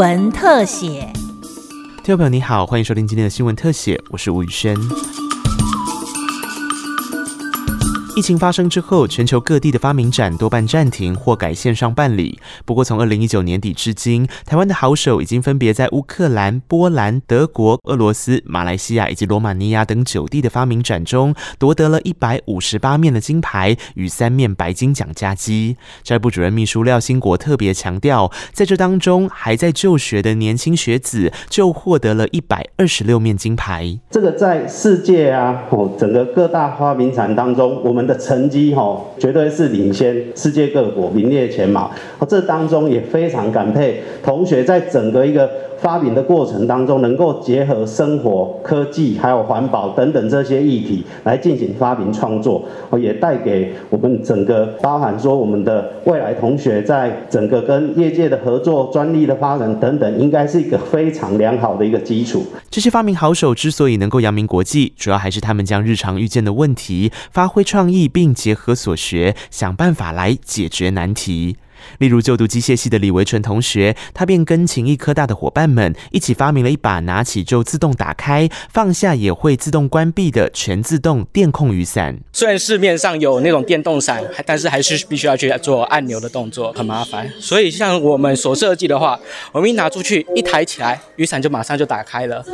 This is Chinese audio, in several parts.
闻特写。听众朋友你好，欢迎收听今天的新闻特写，我是吴宇轩。疫情发生之后，全球各地的发明展多半暂停或改线上办理。不过，从二零一九年底至今，台湾的好手已经分别在乌克兰、波兰、德国、俄罗斯、马来西亚以及罗马尼亚等九地的发明展中，夺得了一百五十八面的金牌与三面白金奖加基。教育部主任秘书廖兴国特别强调，在这当中，还在就学的年轻学子就获得了一百二十六面金牌。这个在世界啊，哦，整个各大发明展当中，我们的成绩哈，绝对是领先世界各国，名列前茅。这当中也非常感佩同学在整个一个。发明的过程当中，能够结合生活、科技还有环保等等这些议题来进行发明创作，也带给我们整个包含说我们的未来同学在整个跟业界的合作、专利的发展等等，应该是一个非常良好的一个基础。这些发明好手之所以能够扬名国际，主要还是他们将日常遇见的问题发挥创意，并结合所学，想办法来解决难题。例如，就读机械系的李维纯同学，他便跟勤益科大的伙伴们一起发明了一把拿起就自动打开、放下也会自动关闭的全自动电控雨伞。虽然市面上有那种电动伞，但是还是必须要去做按钮的动作，很麻烦。所以，像我们所设计的话，我们一拿出去一抬起来，雨伞就马上就打开了，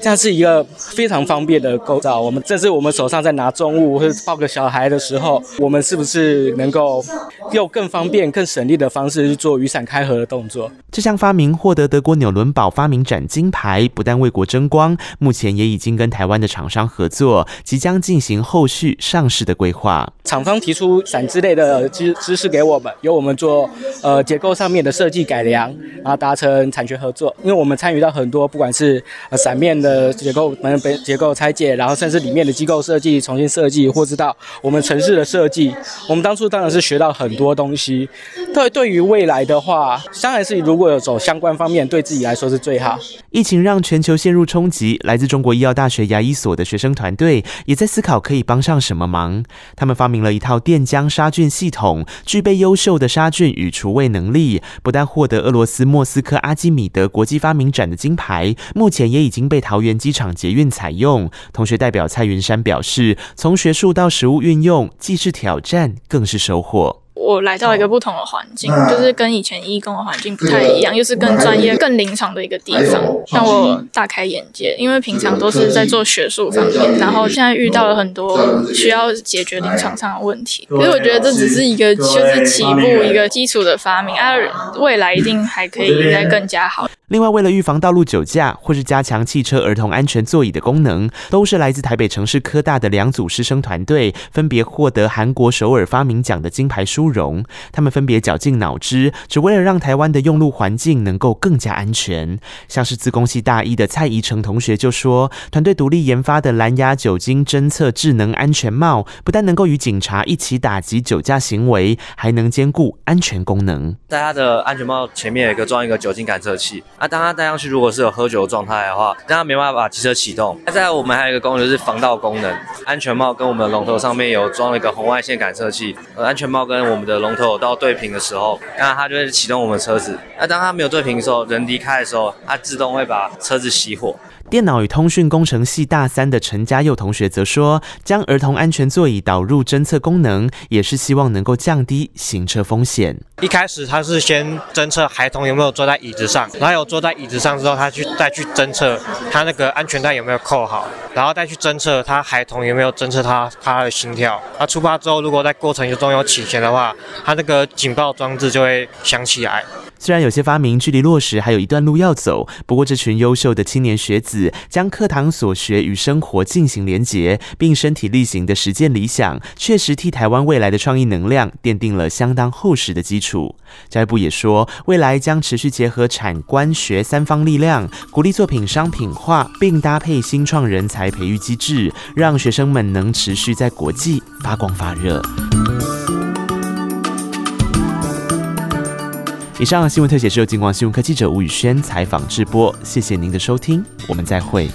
这样是一个非常方便的构造。我们这是我们手上在拿重物或者抱个小孩的时候，我们是不是能够用更方便、更省力？的方式去做雨伞开合的动作。这项发明获得德国纽伦堡发明展金牌，不但为国争光，目前也已经跟台湾的厂商合作，即将进行后续上市的规划。厂方提出伞之类的知知识给我们，由我们做呃结构上面的设计改良，然后达成产权合作。因为我们参与到很多，不管是呃伞面的结构、门本结构拆解，然后甚至里面的机构设计重新设计，或知道我们城市的设计，我们当初当然是学到很多东西。对，对于未来的话，当然是如果有走相关方面，对自己来说是最好。疫情让全球陷入冲击，来自中国医药大学牙医所的学生团队也在思考可以帮上什么忙。他们发明。了一套电浆杀菌系统，具备优秀的杀菌与除味能力，不但获得俄罗斯莫斯科阿基米德国际发明展的金牌，目前也已经被桃园机场捷运采用。同学代表蔡云山表示，从学术到实物运用，既是挑战，更是收获。我来到一个不同的环境，就是跟以前义工的环境不太一样，又是更专业、更临床的一个地方，让我大开眼界。因为平常都是在做学术方面，然后现在遇到了很多需要解决临床上的问题。可是我觉得这只是一个就是起步一个基础的发明，啊，未来一定还可以再更加好。另外，为了预防道路酒驾或是加强汽车儿童安全座椅的功能，都是来自台北城市科大的两组师生团队，分别获得韩国首尔发明奖的金牌殊荣。他们分别绞尽脑汁，只为了让台湾的用路环境能够更加安全。像是自工系大一的蔡怡成同学就说，团队独立研发的蓝牙酒精侦测智能安全帽，不但能够与警察一起打击酒驾行为，还能兼顾安全功能。在它的安全帽前面有一个装一个酒精感测器。啊当他戴上去，如果是有喝酒的状态的话，那他没办法把汽车启动。那在我们还有一个功能就是防盗功能，安全帽跟我们的龙头上面有装了一个红外线感测器。安全帽跟我们的龙头到对平的时候，那它就会启动我们车子。那当它没有对平的时候，人离开的时候，它自动会把车子熄火。电脑与通讯工程系大三的陈嘉佑同学则说，将儿童安全座椅导入侦测功能，也是希望能够降低行车风险。一开始他是先侦测孩童有没有坐在椅子上，然后有坐在椅子上之后，他去再去侦测他那个安全带有没有扣好，然后再去侦测他孩童有没有侦测他他的心跳。他出发之后，如果在过程中有起险的话，他那个警报装置就会响起来。虽然有些发明距离落实还有一段路要走，不过这群优秀的青年学子将课堂所学与生活进行连结，并身体力行的实践理想，确实替台湾未来的创意能量奠定了相当厚实的基础。教育部也说，未来将持续结合产官学三方力量，鼓励作品商品化，并搭配新创人才培育机制，让学生们能持续在国际发光发热。以上新闻特写是由金广新闻科技者吴宇轩采访直播，谢谢您的收听，我们再会。